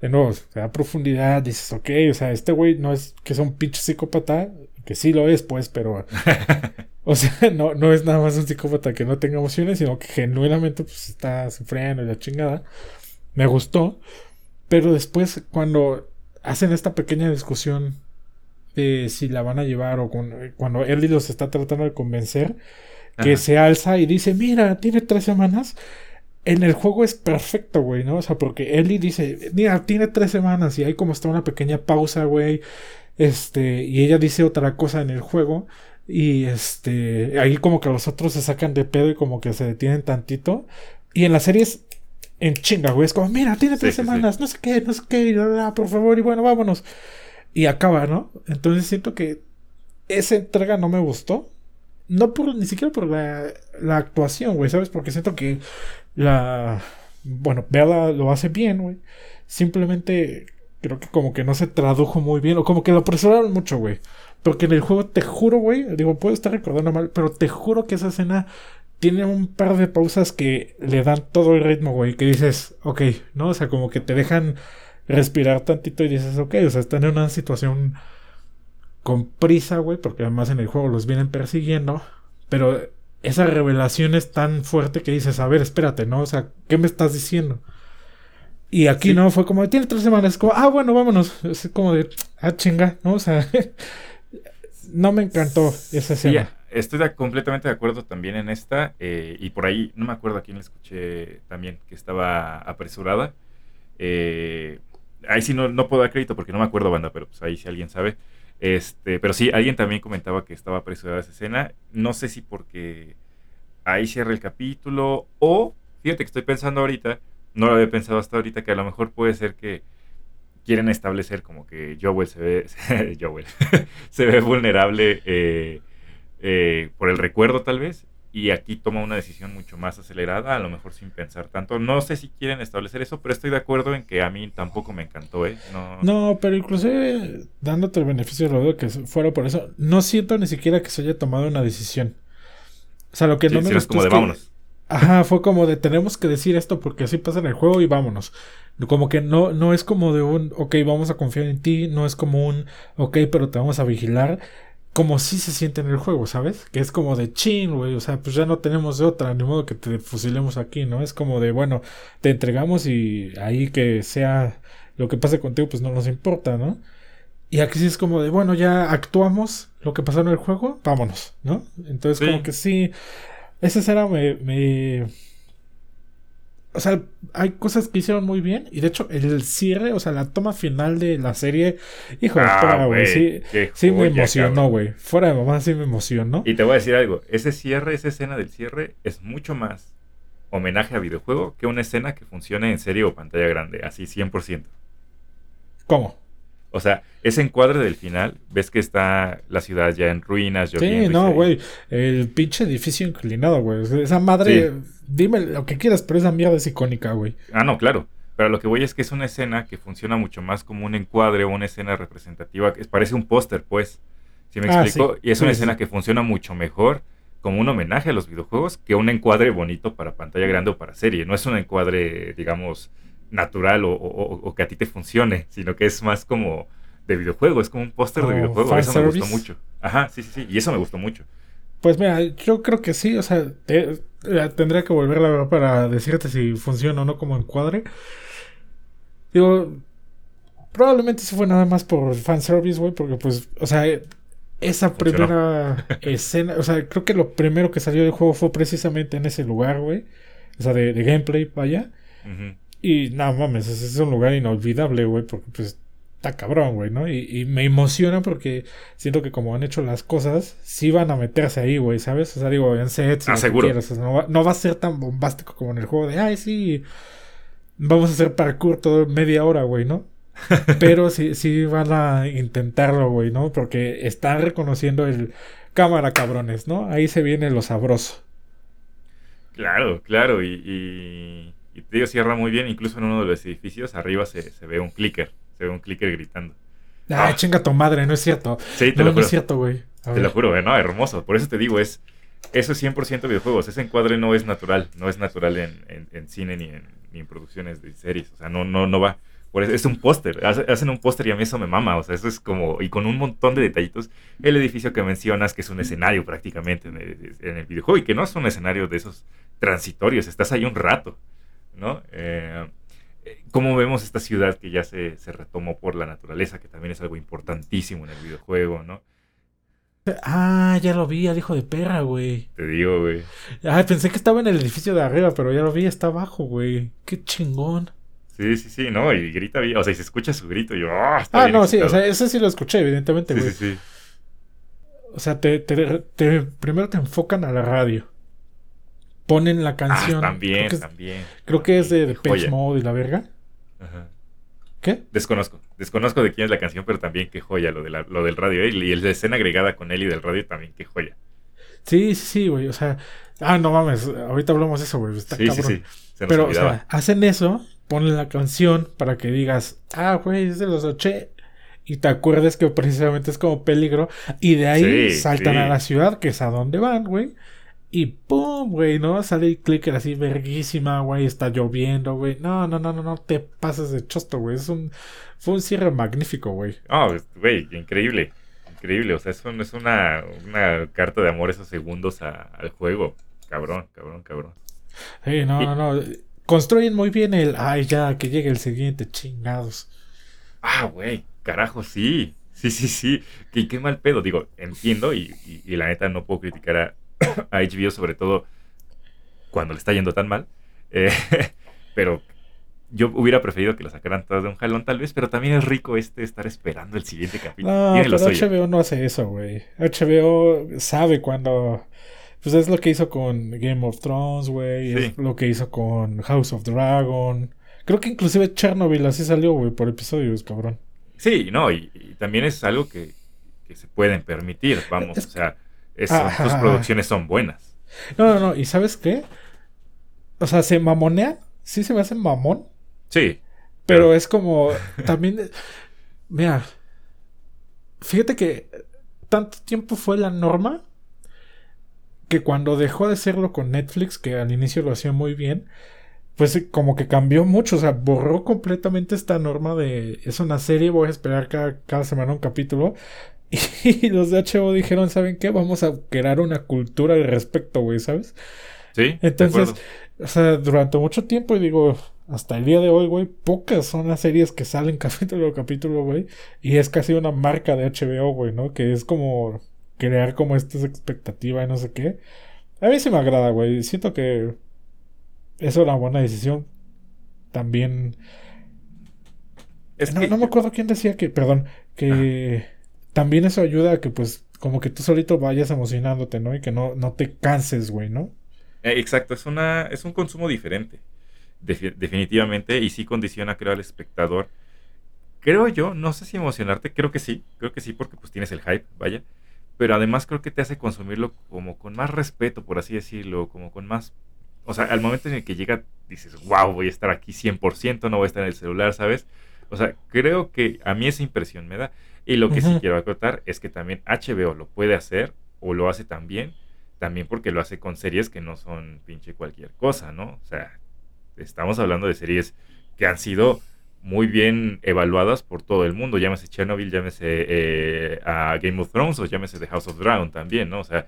de nuevo, se da profundidad, dices, ok, o sea, este güey no es que sea un pinche psicópata, que sí lo es, pues, pero, [laughs] o sea, no, no es nada más un psicópata que no tenga emociones, sino que genuinamente, pues, está sufriendo y la chingada. Me gustó, pero después, cuando hacen esta pequeña discusión de si la van a llevar o con, cuando Ellie los está tratando de convencer, que Ajá. se alza y dice, mira, tiene tres semanas. En el juego es perfecto, güey, ¿no? O sea, porque Ellie dice, mira, tiene tres semanas y hay como está una pequeña pausa, güey. Este, y ella dice otra cosa en el juego. Y este, ahí como que los otros se sacan de pedo y como que se detienen tantito. Y en la serie es en chinga, güey. Es como, mira, tiene tres sí, sí. semanas, no sé qué, no sé qué, y bla, bla, bla, por favor, y bueno, vámonos. Y acaba, ¿no? Entonces siento que esa entrega no me gustó. No por, ni siquiera por la, la actuación, güey, ¿sabes? Porque siento que la... Bueno, Bella lo hace bien, güey. Simplemente creo que como que no se tradujo muy bien. O como que lo apresuraron mucho, güey. Porque en el juego, te juro, güey. Digo, puedo estar recordando mal, pero te juro que esa escena tiene un par de pausas que le dan todo el ritmo, güey. Que dices, ok, ¿no? O sea, como que te dejan respirar tantito y dices, ok, o sea, están en una situación con prisa, güey, porque además en el juego los vienen persiguiendo, pero esa revelación es tan fuerte que dices, a ver, espérate, ¿no? O sea, ¿qué me estás diciendo? Y aquí Sí. no, fue como, tiene tres semanas, como, ah, bueno, vámonos. Es como de, ah, chinga, ¿no? O sea, [laughs] no me encantó esa Sí, escena. estoy de- completamente de acuerdo también en esta. eh, y por ahí, no me acuerdo a quién le escuché también que estaba apresurada. Eh, ahí sí no, no puedo dar crédito porque no me acuerdo, banda, pero pues ahí si alguien sabe. Este, pero sí, alguien también comentaba que estaba apresurada esa escena. No sé si porque ahí cierra el capítulo o, fíjate que estoy pensando ahorita, no lo había pensado hasta ahorita, que a lo mejor puede ser que quieren establecer como que Joel se ve, [laughs] Joel, [laughs] se ve vulnerable eh, eh, por el recuerdo tal vez y aquí toma una decisión mucho más acelerada, a lo mejor sin pensar tanto. No sé si quieren establecer eso, pero estoy de acuerdo en que a mí tampoco me encantó, ¿eh? No, No, pero inclusive dándote el beneficio de duda que fuera por eso, no siento ni siquiera que se haya tomado una decisión. O sea, lo que sí, no me es gustó como es de que- vámonos. Ajá, fue como de tenemos que decir esto porque así pasa en el juego y vámonos. Como que no, no es como de un, ok, vamos a confiar en ti, no es como un, ok, pero te vamos a vigilar. Como si se siente en el juego, ¿sabes? Que es como de chin, güey, o sea, pues ya no tenemos de otra, ni modo que te fusilemos aquí, ¿no? Es como de, bueno, te entregamos y ahí que sea lo que pase contigo, pues no nos importa, ¿no? Y aquí sí es como de, bueno, ya actuamos lo que pasó en el juego, vámonos, ¿no? Entonces, como que sí, esa escena me, me o sea, hay cosas que hicieron muy bien. Y de hecho, el cierre, o sea, la toma final de la serie, hijo de ah, güey. Sí, sí me emocionó, güey. Fuera de mamá, sí me emocionó. Y te voy a decir algo: ese cierre, esa escena del cierre, es mucho más homenaje a videojuego que una escena que funcione en serie o pantalla grande, así 100%. ¿Cómo? O sea, ese encuadre del final, ves que está la ciudad ya en ruinas. Sí, no, güey. El pinche edificio inclinado, güey. Esa madre, dime lo que quieras, pero esa mierda es icónica, güey. Ah, no, claro. Pero lo que voy es que es una escena que funciona mucho más como un encuadre o una escena representativa. Que parece un póster, pues. ¿Sí me ah, explico? Y es una escena que funciona mucho mejor como un homenaje a los videojuegos que un encuadre bonito para pantalla grande o para serie. No es un encuadre, digamos, natural o, que a ti te funcione, sino que es más como de videojuego, es como un póster de videojuego. Eso me gustó mucho. Ajá, sí, sí, sí, y eso me gustó mucho. Pues mira, yo creo que sí, o sea, te, tendría que volver a ver para decirte si funciona o no como encuadre. Digo, probablemente se fue nada más por fanservice, güey, porque pues, o sea, esa primera [laughs] escena, o sea, creo que lo primero que salió del juego fue precisamente en ese lugar, güey. O sea, de, gameplay, vaya. Y no mames, es un lugar inolvidable, güey, porque pues está cabrón, güey, ¿no? Y, me emociona porque siento que como han hecho las cosas, sí van a meterse ahí, güey, ¿sabes? O sea, digo, en sets, ah, seguro. no, va, a ser tan bombástico como en el juego de, ay, sí, vamos a hacer parkour todo media hora, güey, ¿no? [laughs] Pero sí, sí van a intentarlo, güey, ¿no? Porque están reconociendo el cámara, cabrones, ¿no? Ahí se viene lo sabroso. Claro, claro, y y te digo, cierra muy bien, incluso en uno de los edificios arriba se, ve un clicker, se ve un clicker gritando. Ah, chinga tu madre, no es cierto. Sí, te lo juro. No es cierto, güey. Te lo juro, no, hermoso. Por eso te digo, es eso es 100% videojuegos. Ese encuadre no es natural, no es natural en, cine ni en, producciones de series. O sea, no, no, no va. Por eso, es un póster. Hacen un póster y a mí eso me mama. O sea, eso es como. Y con un montón de detallitos. El edificio que mencionas, que es un escenario prácticamente en el, en el videojuego y que no es un escenario de esos transitorios. Estás ahí un rato. ¿No? Eh, cómo vemos esta ciudad que ya se, retomó por la naturaleza, que también es algo importantísimo en el videojuego, ¿no? Ah, ya lo vi, al hijo de perra, güey. Te digo, güey. Ah, pensé que estaba en el edificio de arriba, pero ya lo vi, está abajo, güey. Qué chingón. Sí, sí, sí, no, y grita bien, o sea, y se escucha su grito, y yo, ah, ah no, sí, o sea, eso sí lo escuché, evidentemente, güey. Sí, sí, sí. O sea, te, te, primero te enfocan a la radio ponen la canción. Ah, también, también. Creo que es de Mode y la verga. Ajá. ¿Qué? Desconozco. Desconozco de quién es la canción, pero también qué joya lo, de lo del radio. ¿eh? Y la escena agregada con él y del radio también, qué joya. Sí, sí, güey. O sea, ah, no mames. Ahorita hablamos de eso, güey. Está sí, cabrón. sí, sí. pero, o sea, hacen eso, ponen la canción para que digas, ah, güey, es de los oche. Y te acuerdes que precisamente es como peligro. Y de ahí saltan a la ciudad, que es a donde van, güey. Y pum, güey, ¿no? Sale el clicker así verguísima, güey, está lloviendo, güey. No, no, no, no, no te pases de chosto, güey. Es un, fue un cierre magnífico, güey. Ah, güey, increíble. Increíble, o sea, es, es una, una carta de amor esos segundos al juego. Cabrón, cabrón, cabrón. Sí, no, no, no. Construyen muy bien el, ay, ya, que llegue el siguiente, chingados. Ah, güey, carajo, sí. Sí, sí, sí. Qué, qué mal pedo. Digo, entiendo y, y la neta no puedo criticar a, [coughs] a HBO, sobre todo cuando le está yendo tan mal. Eh, [laughs] pero yo hubiera preferido que lo sacaran todos de un jalón, tal vez, pero también es rico este estar esperando el siguiente capítulo. No, pero HBO no hace eso, güey. HBO sabe cuando. Pues es lo que hizo con Game of Thrones, güey. Es lo que hizo con House of Dragon. Creo que inclusive Chernobyl así salió, güey, por episodios, cabrón. Sí, no, y, también es algo que, que, se pueden permitir, vamos, o sea sus producciones son buenas. No, no, no. ¿Y sabes qué? O sea, se mamonea. Sí se me hace mamón. Sí. Pero, es como. También. mira. Fíjate que tanto tiempo fue la norma que cuando dejó de serlo con Netflix, que al inicio lo hacía muy bien, pues como que cambió mucho, o sea, borró completamente esta norma de es una serie, voy a esperar cada, cada semana un capítulo, [laughs] Y los de HBO dijeron, ¿saben qué? Vamos a crear una cultura al respecto, güey, ¿sabes? Sí. Entonces, o sea, durante mucho tiempo, y digo, hasta el día de hoy, güey, pocas son las series que salen [laughs] capítulo a capítulo, güey. Y es casi una marca de HBO, güey, ¿no? Que es como crear como esta expectativa y no sé qué. A mí sí me agrada, güey. Siento que es una buena decisión. También... Es no, no me acuerdo quién decía que, perdón, que también eso ayuda a que pues como que tú solito vayas emocionándote, ¿no? Y que no, no te canses, güey, ¿no? Eh, exacto, es, una, es un consumo diferente, definitivamente, y sí condiciona, creo, al espectador. Creo yo, no sé si emocionarte, creo que sí, creo que sí, porque pues tienes el hype, vaya, pero además creo que te hace consumirlo como con más respeto, por así decirlo, como con más... O sea, al momento en el que llega, dices, wow, voy a estar aquí 100%, no voy a estar en el celular, ¿sabes? O sea, creo que a mí esa impresión me da. Y lo que sí quiero acotar es que también HBO lo puede hacer o lo hace también, también porque lo hace con series que no son pinche cualquier cosa, ¿no? O sea, estamos hablando de series que han sido muy bien evaluadas por todo el mundo, llámese Chernobyl, llámese eh, a Game of Thrones o llámese The House of Dragon también, ¿no? O sea,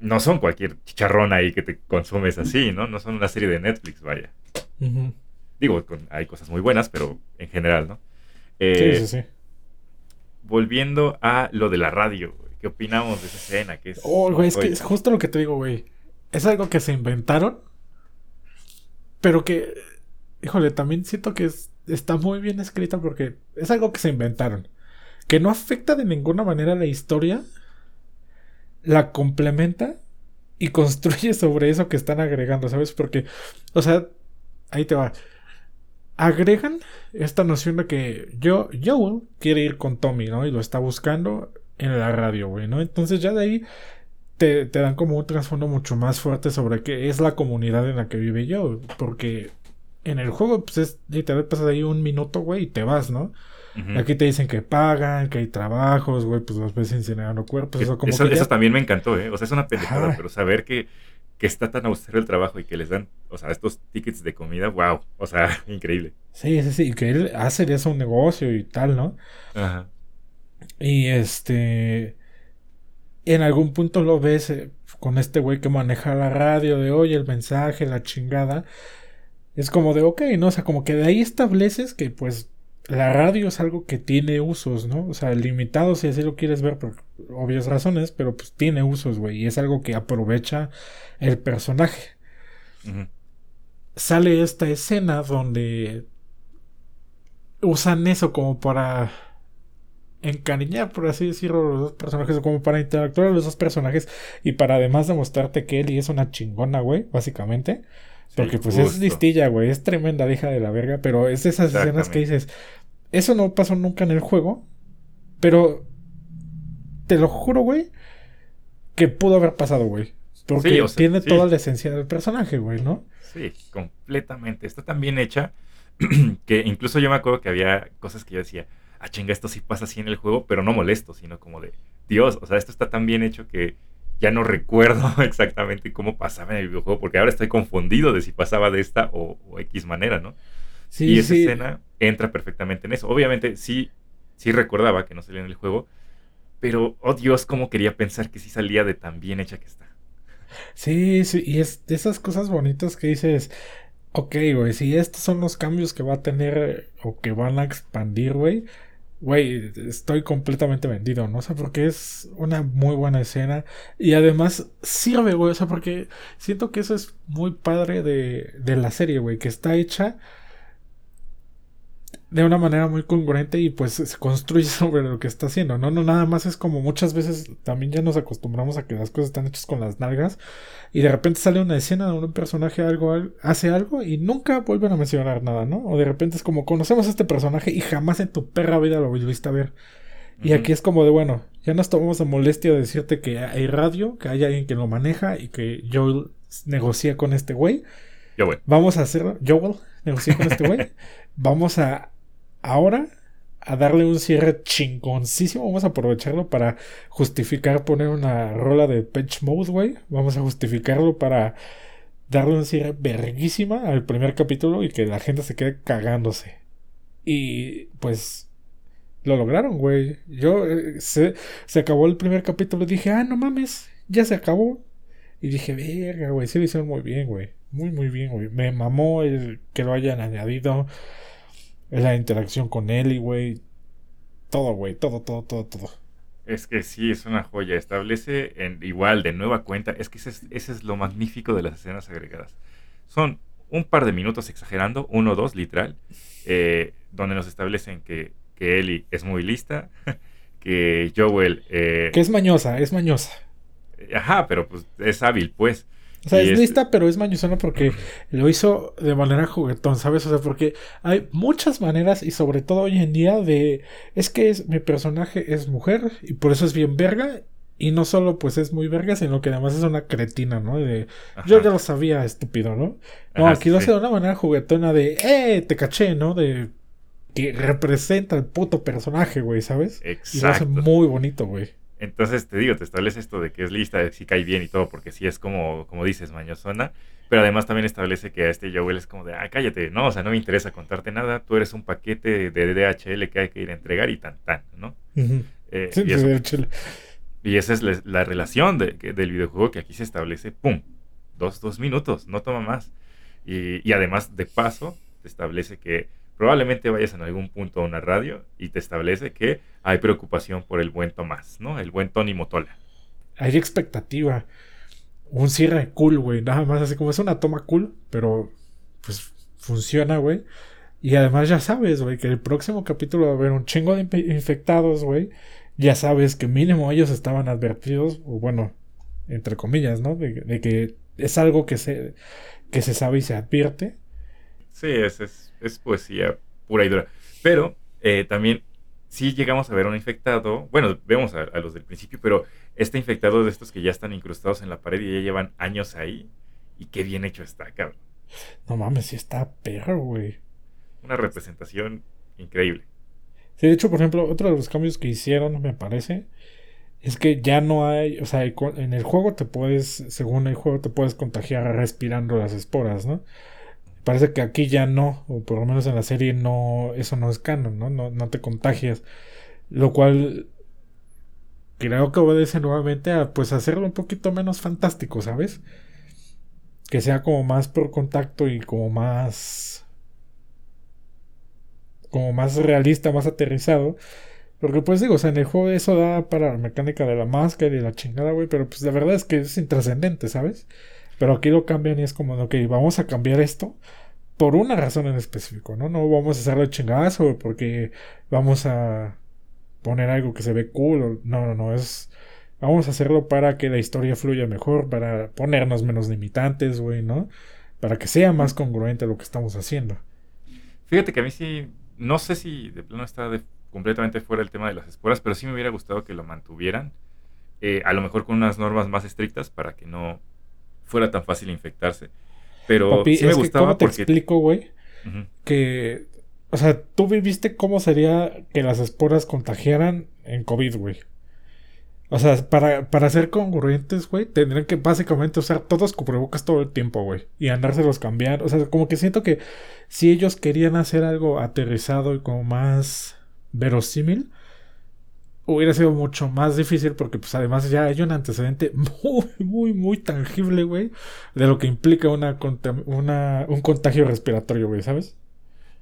no son cualquier chicharrón ahí que te consumes así, ¿no? No son una serie de Netflix, vaya. Digo, hay cosas muy buenas, pero en general, ¿no? sí, sí, sí volviendo a lo de la radio, ¿Qué opinamos de esa escena? Que es, oh, güey, es que es justo lo que te digo, güey. Es algo que se inventaron, pero que, híjole, también siento que está muy bien escrita porque es algo que se inventaron. Que no afecta de ninguna manera la historia, la complementa y [laughs] construye sobre eso que están agregando, ¿sabes? Porque, o sea, ahí te va agregan esta noción de que yo, Joel quiere ir con Tommy, ¿no? Y lo está buscando en la radio, güey, ¿no? Entonces ya de ahí te, dan como un trasfondo mucho más fuerte sobre qué es la comunidad en la que vive Joel. Porque en el juego, pues es literal, pasas ahí un minuto, güey, y te vas, ¿no? Aquí te dicen que pagan, que hay trabajos, güey, pues los ves incinerando cuerpos. Eso, como eso, también me encantó, ¿eh? O sea, es una pendejada, pero saber que que está tan austero el trabajo y que les dan, o sea, estos tickets de comida, wow, o sea, [laughs] increíble. Sí, sí, sí, que él hace de eso un negocio y tal, ¿no? Ajá. Y este, en algún punto lo ves eh, con este güey que maneja la radio de, oye, el mensaje, la chingada. Es como de, ok, ¿no? O sea, como que de ahí estableces que pues la radio es algo que tiene usos, ¿no? O sea, limitado si así lo quieres ver por obvias razones, pero pues tiene usos, güey, y es algo que aprovecha el personaje. Sale esta escena donde usan eso como para encariñar, por así decirlo, los dos personajes, como para interactuar los dos personajes y para además demostrarte que Ellie es una chingona, güey, básicamente. Porque pues es listilla, güey, es tremenda hija de la verga, pero es de esas escenas que dices, eso no pasó nunca en el juego, pero te lo juro, güey, que pudo haber pasado, güey. Porque tiene toda la esencia del personaje, güey, ¿no? Sí, completamente. Está tan bien hecha [clears throat] que incluso yo me acuerdo que había cosas que yo decía, ah, chinga, esto sí pasa así en el juego, pero no molesto, sino como de, Dios, o sea, esto está tan bien hecho que ya no recuerdo [laughs] exactamente cómo pasaba en el videojuego, porque ahora estoy confundido de si pasaba de esta o, X manera, ¿no? Sí, y esa escena entra perfectamente en eso. Obviamente sí, sí recordaba que no salía en el juego, pero, oh Dios, cómo quería pensar que sí salía de tan bien hecha que está. Sí, sí, y es de esas cosas bonitas que dices, ok, güey, si estos son los cambios que va a tener o que van a expandir, güey, güey, estoy completamente vendido, ¿no? O sea, porque es una muy buena escena y además sirve, güey, o sea, porque siento que eso es muy padre de, de la serie, güey, que está hecha de una manera muy congruente y pues se construye [laughs] sobre lo que está haciendo, ¿no? No nada más es como muchas veces también ya nos acostumbramos a que las cosas están hechas con las nalgas y de repente sale una escena donde un personaje algo, hace algo y nunca vuelven a mencionar nada, ¿no? O de repente es como conocemos a este personaje y jamás en tu perra vida lo volviste a ver. Y aquí es como de, bueno, ya nos tomamos la molestia de decirte que hay radio, que hay alguien que lo maneja y que Joel negocia con este güey. Joel. Vamos a hacerlo. Joel negocia con este güey. [laughs] Vamos a ahora a darle un cierre chingoncísimo. Vamos a aprovecharlo para justificar poner una rola de Patch Mode, güey. Vamos a justificarlo para darle un cierre verguísima al primer capítulo y que la gente se quede cagándose. Y pues Lo lograron, güey. Yo eh, se, se acabó el primer capítulo y dije, ah, no mames, ya se acabó. Y dije, verga, güey, sí lo hicieron muy bien, güey. Muy, muy bien, güey. Me mamó el que lo hayan añadido. La interacción con Ellie, güey. Todo, güey. Todo, todo, todo, todo. Es que sí, es una joya. Establece en, igual de nueva cuenta. Es que ese es, ese es lo magnífico de las escenas agregadas. Son un par de minutos exagerando, uno o dos, literal, eh, donde nos establecen que, que Ellie es muy lista, [laughs] que Joel... Eh, que es mañosa, es mañosa. Ajá, pero pues es hábil, pues. O sea, es, lista, pero es mañosona porque lo hizo de manera juguetón, ¿sabes? O sea, porque hay muchas maneras y sobre todo hoy en día de... Es que es, mi personaje es mujer y por eso es bien verga. Y no solo pues es muy verga, sino que además es una cretina, ¿no? De, yo ya lo sabía, estúpido, ¿no? No, aquí lo hace de una manera juguetona de, ¡eh! Te caché, ¿no? De que representa al puto personaje, güey, ¿sabes? Exacto. Y lo hace muy bonito, güey. Entonces te digo, te establece esto de que es lista, de si cae bien y todo, porque sí es como, como dices, mañosona. Pero además también establece que a este Joel es como de, ah, cállate, no, o sea, no me interesa contarte nada, tú eres un paquete de DHL que hay que ir a entregar y tan, tan, ¿no? Eh, sí, y, DHL. y, esa es la, relación del videojuego que aquí se establece, ¡pum! Dos, dos minutos, no toma más. Y, y además, de paso, te establece que probablemente vayas en algún punto a una radio y te establece que hay preocupación por el buen Tomás, ¿no? El buen Tony Motola. Hay expectativa. Un cierre cool, güey. Nada más así como es una toma cool, pero pues funciona, güey. Y además ya sabes, güey, que el próximo capítulo va a haber un chingo de infectados, güey. Ya sabes que mínimo ellos estaban advertidos, o bueno, entre comillas, ¿no? De, de que es algo que se, que se sabe y se advierte. Sí, es, es es poesía pura y dura. Pero eh, también si llegamos a ver a un infectado, bueno, vemos a, los del principio, pero este infectado de estos que ya están incrustados en la pared y ya llevan años ahí, y qué bien hecho está, cabrón. No mames, sí está perro, güey. Una representación increíble. Sí, de hecho, por ejemplo, otro de los cambios que hicieron, me parece, es que ya no hay, o sea, en el juego te puedes, según el juego, te puedes contagiar respirando las esporas, ¿no? Parece que aquí ya no, o por lo menos en la serie no, eso no es canon, ¿no? No, no te contagias. Lo cual creo que obedece nuevamente a pues hacerlo un poquito menos fantástico, ¿sabes? Que sea como más por contacto y como más como más realista, más aterrizado. Porque pues digo, o sea, en el juego eso da para la mecánica de la máscara y la chingada, güey, pero pues la verdad es que es intrascendente, ¿sabes? Pero aquí lo cambian y es como, ok, vamos a cambiar esto por una razón en específico, ¿no? No vamos a hacerlo chingazo porque vamos a poner algo que se ve cool. No, no, no, es... Vamos a hacerlo para que la historia fluya mejor, para ponernos menos limitantes, güey, ¿no? Para que sea más congruente lo que estamos haciendo. Fíjate que a mí sí, no sé si de plano está completamente fuera el tema de las esporas, pero sí me hubiera gustado que lo mantuvieran. Eh, a lo mejor con unas normas más estrictas para que no fuera tan fácil infectarse. Pero sí me gustaba ¿cómo te explico, güey? Que, o sea, tú viviste cómo sería que las esporas contagiaran en COVID, güey. O sea, para, para ser congruentes, güey, tendrían que básicamente usar todos cubrebocas todo el tiempo, güey. Y andárselos cambiar. O sea, como que siento que si ellos querían hacer algo aterrizado y como más verosímil, hubiera sido mucho más difícil porque pues además ya hay un antecedente [laughs] muy, muy, muy tangible, güey, de lo que implica una, una un contagio respiratorio, güey, ¿sabes?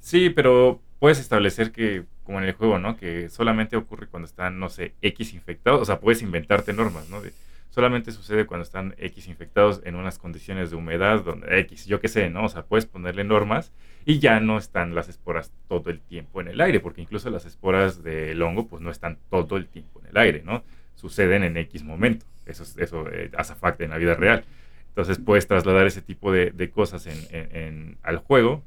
Sí, pero puedes establecer que, como en el juego, ¿no? Que solamente ocurre cuando están, no sé, X infectados, o sea, puedes inventarte normas, ¿no? De, solamente sucede cuando están X infectados en unas condiciones de humedad, donde X, yo qué sé, ¿no? O sea, puedes ponerle normas y ya no están las esporas todo el tiempo en el aire, porque incluso las esporas del hongo, pues no están todo el tiempo en el aire, ¿no? Suceden en X momento. Eso, eso eh, hace falta en la vida real. Entonces puedes trasladar ese tipo de, cosas en, al juego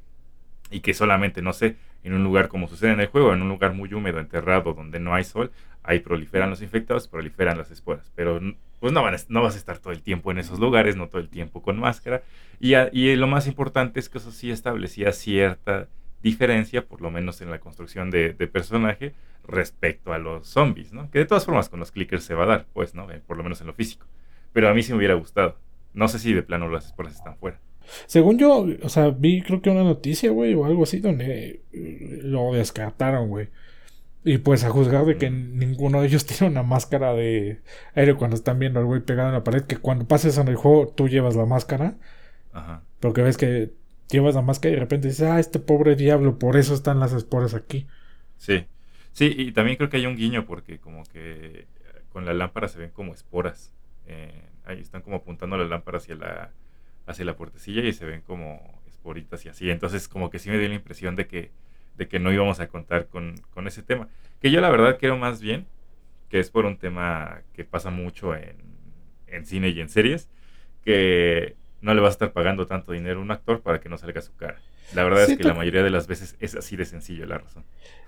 y que solamente, no sé, en un lugar como sucede en el juego, en un lugar muy húmedo, enterrado, donde no hay sol, ahí proliferan los infectados, proliferan las esporas. Pero pues no, van no vas a estar todo el tiempo en esos lugares, no todo el tiempo con máscara. Y, y lo más importante es que eso sí establecía cierta diferencia, por lo menos en la construcción de, personaje, respecto a los zombies, ¿no? Que de todas formas con los clickers se va a dar, pues, ¿no? Eh, por lo menos en lo físico. Pero a mí sí me hubiera gustado. No sé si de plano las esporas están fuera. Según yo, o sea, vi creo que una noticia, güey, o algo así, donde eh, lo descartaron, güey. Y pues a juzgar de que ninguno de ellos [laughs] tiene una máscara de aire cuando están viendo al güey pegado en la pared, que cuando pases en el juego tú llevas la máscara. Ajá. Porque ves que llevas la máscara y de repente dices, ah, este pobre diablo, por eso están las esporas aquí. Sí. Sí, y también creo que hay un guiño porque como que con la lámpara se ven como esporas. Eh, ahí están como apuntando la lámpara hacia la, hacia la puertecilla y se ven como esporitas y así. Entonces como que sí me dio la impresión de que, de que no íbamos a contar con, con ese tema. Que yo la verdad creo más bien que es por un tema que pasa mucho en, en cine y en series, que no le vas a estar pagando tanto dinero a un actor para que no salga su cara. La verdad es que la mayoría de las veces es así de sencillo la razón.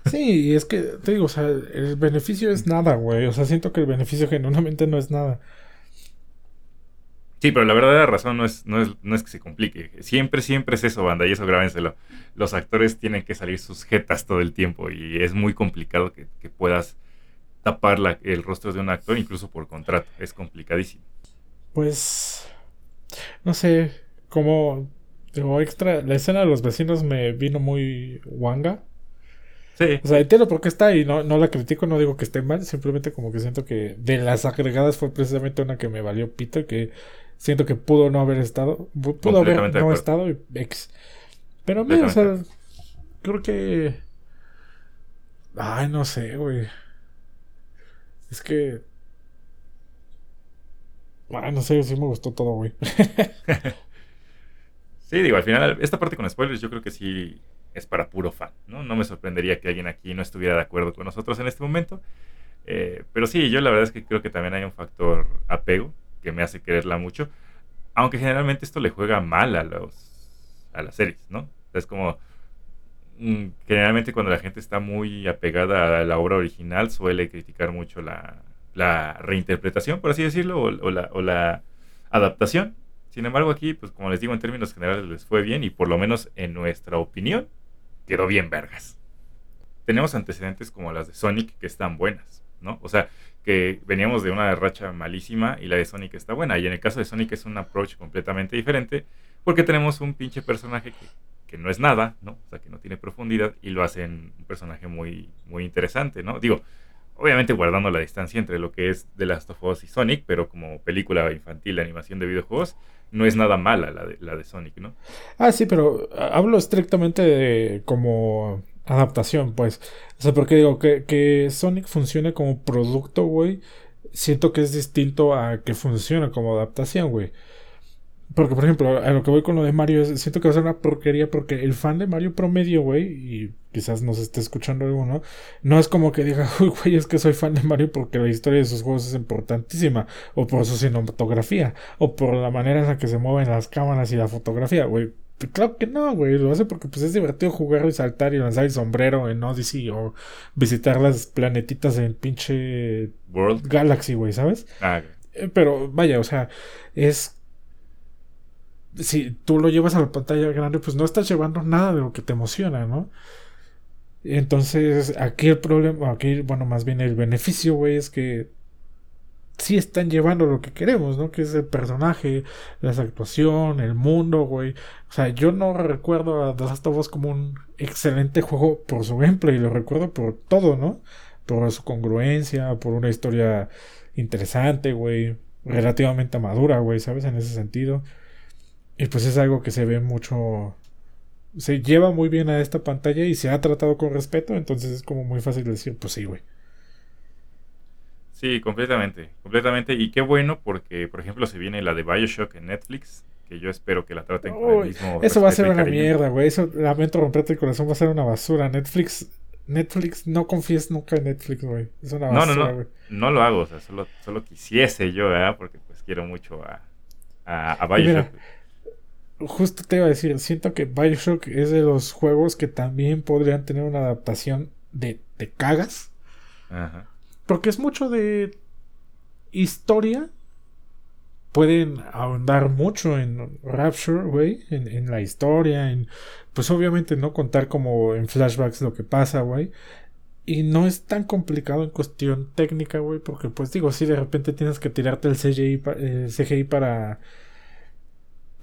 Sí, y es que te digo, o sea, el beneficio es nada, güey. O sea, siento que el beneficio genuinamente no es nada. Sí, pero la verdadera razón no es, no es, no es que se complique. Siempre, siempre es eso, banda, y eso grábenselo. Los actores tienen que salir sus jetas todo el tiempo y es muy complicado que, puedas tapar la, el rostro de un actor, incluso por contrato. Es complicadísimo. Pues, no sé, como Digo, extra, la escena de los vecinos me vino muy wanga. Sí. O sea, entiendo por qué está y no, no la critico, no digo que esté mal, simplemente como que siento que de las agregadas fue precisamente una que me valió pito, que siento que pudo no haber estado, pudo haber no estado y ex. Pero a mí, o sea, creo que... Ay, no sé, güey. Es que... Ay, no sé, sí me gustó todo, güey. [laughs] Sí, digo, al final, esta parte con spoilers yo creo que sí es para puro fan, ¿no? No me sorprendería que alguien aquí no estuviera de acuerdo con nosotros en este momento. Eh, pero sí, yo la verdad es que creo que también hay un factor apego que me hace quererla mucho. Aunque generalmente esto le juega mal a los a las series, ¿no? es como mm, generalmente cuando la gente está muy apegada a la obra original suele criticar mucho la, la reinterpretación, por así decirlo, o, la, o la adaptación. Sin embargo, aquí, pues como les digo, en términos generales les fue bien y por lo menos en nuestra opinión, quedó bien vergas. Tenemos antecedentes como las de Sonic que están buenas, ¿no? O sea, que veníamos de una racha malísima y la de Sonic está buena. Y en el caso de Sonic es un approach completamente diferente porque tenemos un pinche personaje que, que no es nada, ¿no? O sea, que no tiene profundidad y lo hacen un personaje muy, muy interesante, ¿no? Digo, obviamente guardando la distancia entre lo que es The Last of Us y Sonic, pero como película infantil de animación de videojuegos, no es nada mala la de, la de Sonic, ¿no? Ah, sí, pero hablo estrictamente de como adaptación, pues. O sea, porque digo que, que Sonic funcione como producto, güey. Siento que es distinto a que funcione como adaptación, güey. Porque, por ejemplo, a lo que voy con lo de Mario, siento que va a ser una porquería porque el fan de Mario promedio, güey, y quizás nos esté escuchando alguno, no es como que diga, [laughs] uy, güey, es que soy fan de Mario porque la historia de sus juegos es importantísima, o por su cinematografía, o por la manera en la que se mueven las cámaras y la fotografía, güey. Claro que no, güey, lo hace porque pues es divertido jugar y saltar y lanzar el sombrero en Odyssey o visitar las planetitas en pinche World Galaxy, güey, ¿sabes? Ah, eh, Pero vaya, o sea, es si tú lo llevas a la pantalla grande, pues no estás llevando nada de lo que te emociona, ¿no? Entonces, aquí el problema, aquí, bueno, más bien el beneficio, güey, es que sí están llevando lo que queremos, ¿no? Que es el personaje, la actuación, el mundo, güey. O sea, yo no recuerdo a The Last of Us como un excelente juego por su gameplay, lo recuerdo por todo, ¿no? Por su congruencia, por una historia interesante, güey. Relativamente madura, güey, ¿sabes? En ese sentido. Y pues es algo que se ve mucho. Se lleva muy bien a esta pantalla y se ha tratado con respeto, entonces es como muy fácil decir, pues sí, güey. Sí, completamente, completamente. Y qué bueno porque, por ejemplo, se viene la de Bioshock en Netflix, que yo espero que la traten con el mismo. Eso va a ser una mierda, güey. Eso, lamento romperte el corazón, va a ser una basura. Netflix, Netflix, no confíes nunca en Netflix, güey. Es una basura, no, no, no. No lo hago, o sea, solo, solo quisiese yo, ¿verdad? Porque pues quiero mucho a, a, Bioshock justo te iba a decir, siento que Bioshock es de los juegos que también podrían tener una adaptación de, de cagas. Ajá. Porque es mucho de historia. Pueden ahondar mucho en Rapture, güey, en, en, la historia, en, pues obviamente no contar como en flashbacks lo que pasa, güey. Y no es tan complicado en cuestión técnica, güey, porque pues digo, si de repente tienes que tirarte el CGI, el CGI para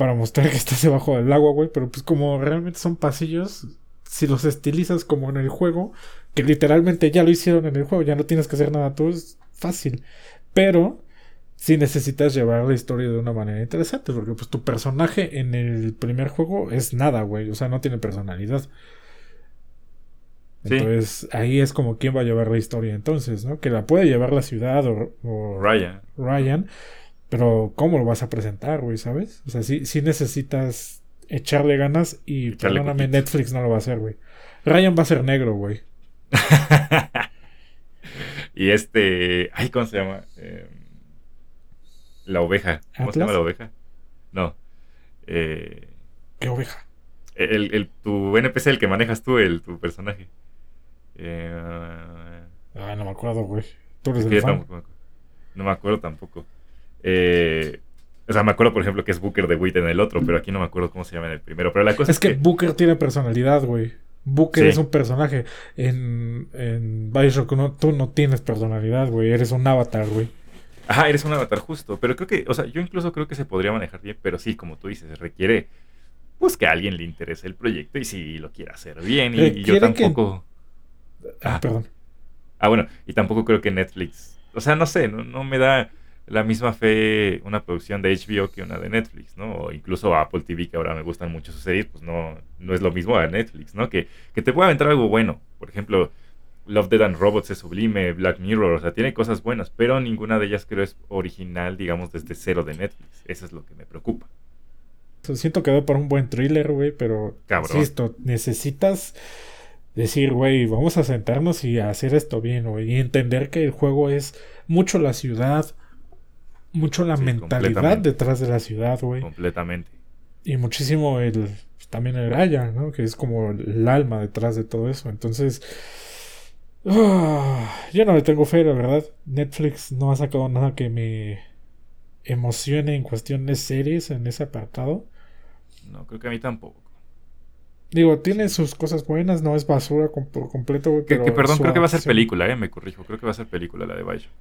para mostrar que estás debajo del agua, güey. Pero pues como realmente son pasillos, si los estilizas como en el juego, que literalmente ya lo hicieron en el juego, ya no tienes que hacer nada tú, es fácil. Pero si necesitas llevar la historia de una manera interesante, porque pues tu personaje en el primer juego es nada, güey, o sea, no tiene personalidad. Entonces ahí es como quién va a llevar la historia entonces, ¿no? Que la puede llevar la ciudad o, Ryan. Ryan, pero ¿cómo lo vas a presentar, güey, sabes? O sea, sí, sí necesitas echarle ganas y perdóname, Netflix no lo va a hacer, güey. Ryan va a ser negro, güey. [laughs] y este, ay, ¿cómo se llama? Em, la oveja. ¿Cómo se llama la oveja? No. Eh, ¿Qué oveja? El, el, tu NPC, el que manejas tú, el, tu personaje. Eh, ah, no me acuerdo, güey. Tú eres el fan? no me acuerdo tampoco. Eh, o sea, me acuerdo, por ejemplo, que es Booker de Witt en el otro, pero aquí no me acuerdo cómo se llama en el primero. Pero la cosa es, que, Booker tiene personalidad, güey. Booker es un personaje. En, en Bioshock no, tú no tienes personalidad, güey. Eres un avatar, güey. Ajá, eres un avatar justo. Pero creo que, o sea, yo incluso creo que se podría manejar bien, pero sí, como tú dices, requiere pues que a alguien le interese el proyecto y si lo quiera hacer bien. Y, yo tampoco. Ah, perdón. Ah, bueno, y tampoco creo que Netflix. O sea, no sé, no, no me da la misma fe una producción de HBO que una de Netflix, ¿no? O incluso Apple TV, que ahora me gustan mucho sus series, pues no, no es lo mismo a Netflix, ¿no? Que, que te pueda aventar algo bueno. Por ejemplo, Love, Dead and Robots es sublime, Black Mirror, o sea, tiene cosas buenas, pero ninguna de ellas creo es original, digamos, desde cero de Netflix. Eso es lo que me preocupa. Siento que va por un buen thriller, güey, pero Cabrón. insisto, necesitas decir, güey, vamos a sentarnos y hacer esto bien, güey, y entender que el juego es mucho la ciudad, mucho la mentalidad detrás de la ciudad, güey. Completamente. Y muchísimo el también el Raya, ¿no? Que es como el alma detrás de todo eso. Entonces, ah, yo no le tengo fe, la verdad. Netflix no ha sacado nada que me emocione en cuestión de series en ese apartado. No, creo que a mí tampoco. Digo, tiene sus cosas buenas, no es basura por completo, güey. Que, perdón, creo que va a ser película, eh, me corrijo. Creo que va a ser película la de Bioshock.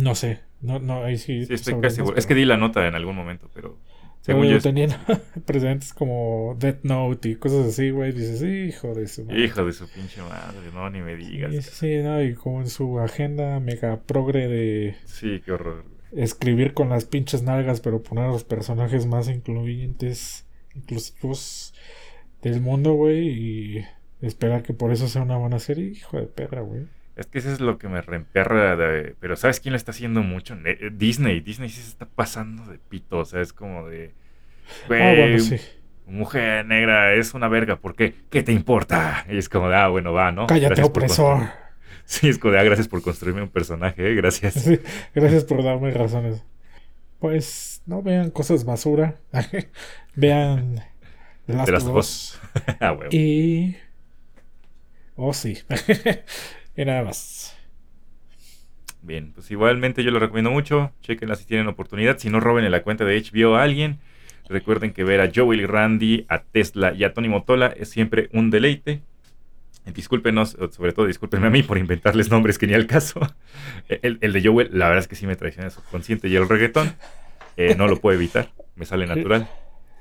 No sé, no, no, ahí sí. Sí, estoy casi seguro. Es que di la nota en algún momento, pero. Según yo. Tenían [laughs] presentes como Death Note y cosas así, güey. Dices, hijo de su madre. Hijo de su pinche madre, no, ni me digas. Sí, sí, no, y como en su agenda mega progre de. Sí, qué horror escribir con las pinches nalgas, pero poner a los personajes más incluyentes, inclusivos del mundo, güey, y esperar que por eso sea una buena serie, hijo de perra, güey. Es que eso es lo que me reemperra. De, pero ¿sabes quién lo está haciendo mucho? Eh, Disney. Disney sí se está pasando de pito. O sea, es como de. ah, bueno, sí. Mujer negra es una verga. ¿Por qué? ¿Qué te importa? Y es como de, ah, bueno, va, ¿no? Cállate, opresor. [laughs] Sí, es como de, ah, gracias por construirme un personaje, ¿eh? gracias. Sí, gracias por darme razones. Pues no vean cosas basura. [laughs] vean de las dos. ah, Y. Oh, sí. [laughs] y nada más. Bien, pues igualmente yo lo recomiendo mucho. Chequenla si tienen oportunidad. Si no, roben en la cuenta de HBO a alguien. Recuerden que ver a Joel y Randy, a Tesla y a Tony Motola es siempre un deleite. Discúlpenos, sobre todo discúlpenme a mí por inventarles nombres que ni al caso. [laughs] El, de Joel, la verdad es que sí me traiciona el subconsciente y el reggaetón. Eh, no lo puedo evitar, me sale natural.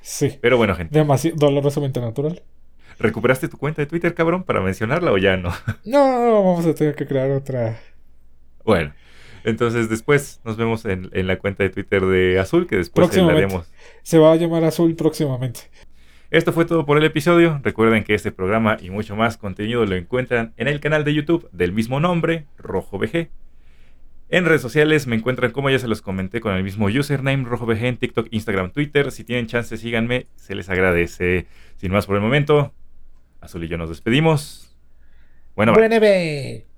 Sí. Pero bueno, gente. Demasiado dolorosamente natural. ¿Recuperaste tu cuenta de Twitter, cabrón, para mencionarla o ya no? No, vamos a tener que crear otra. Bueno, entonces después nos vemos en, la cuenta de Twitter de Azul, que después le haremos. Se va a llamar Azul próximamente. Esto fue todo por el episodio. Recuerden que este programa y mucho más contenido lo encuentran en el canal de YouTube del mismo nombre, Rojo VG. En redes sociales me encuentran, como ya se los comenté, con el mismo username, RojoVG en TikTok, Instagram, Twitter. Si tienen chance, síganme, se les agradece. Sin más por el momento, Azul y yo nos despedimos. Bueno, bye.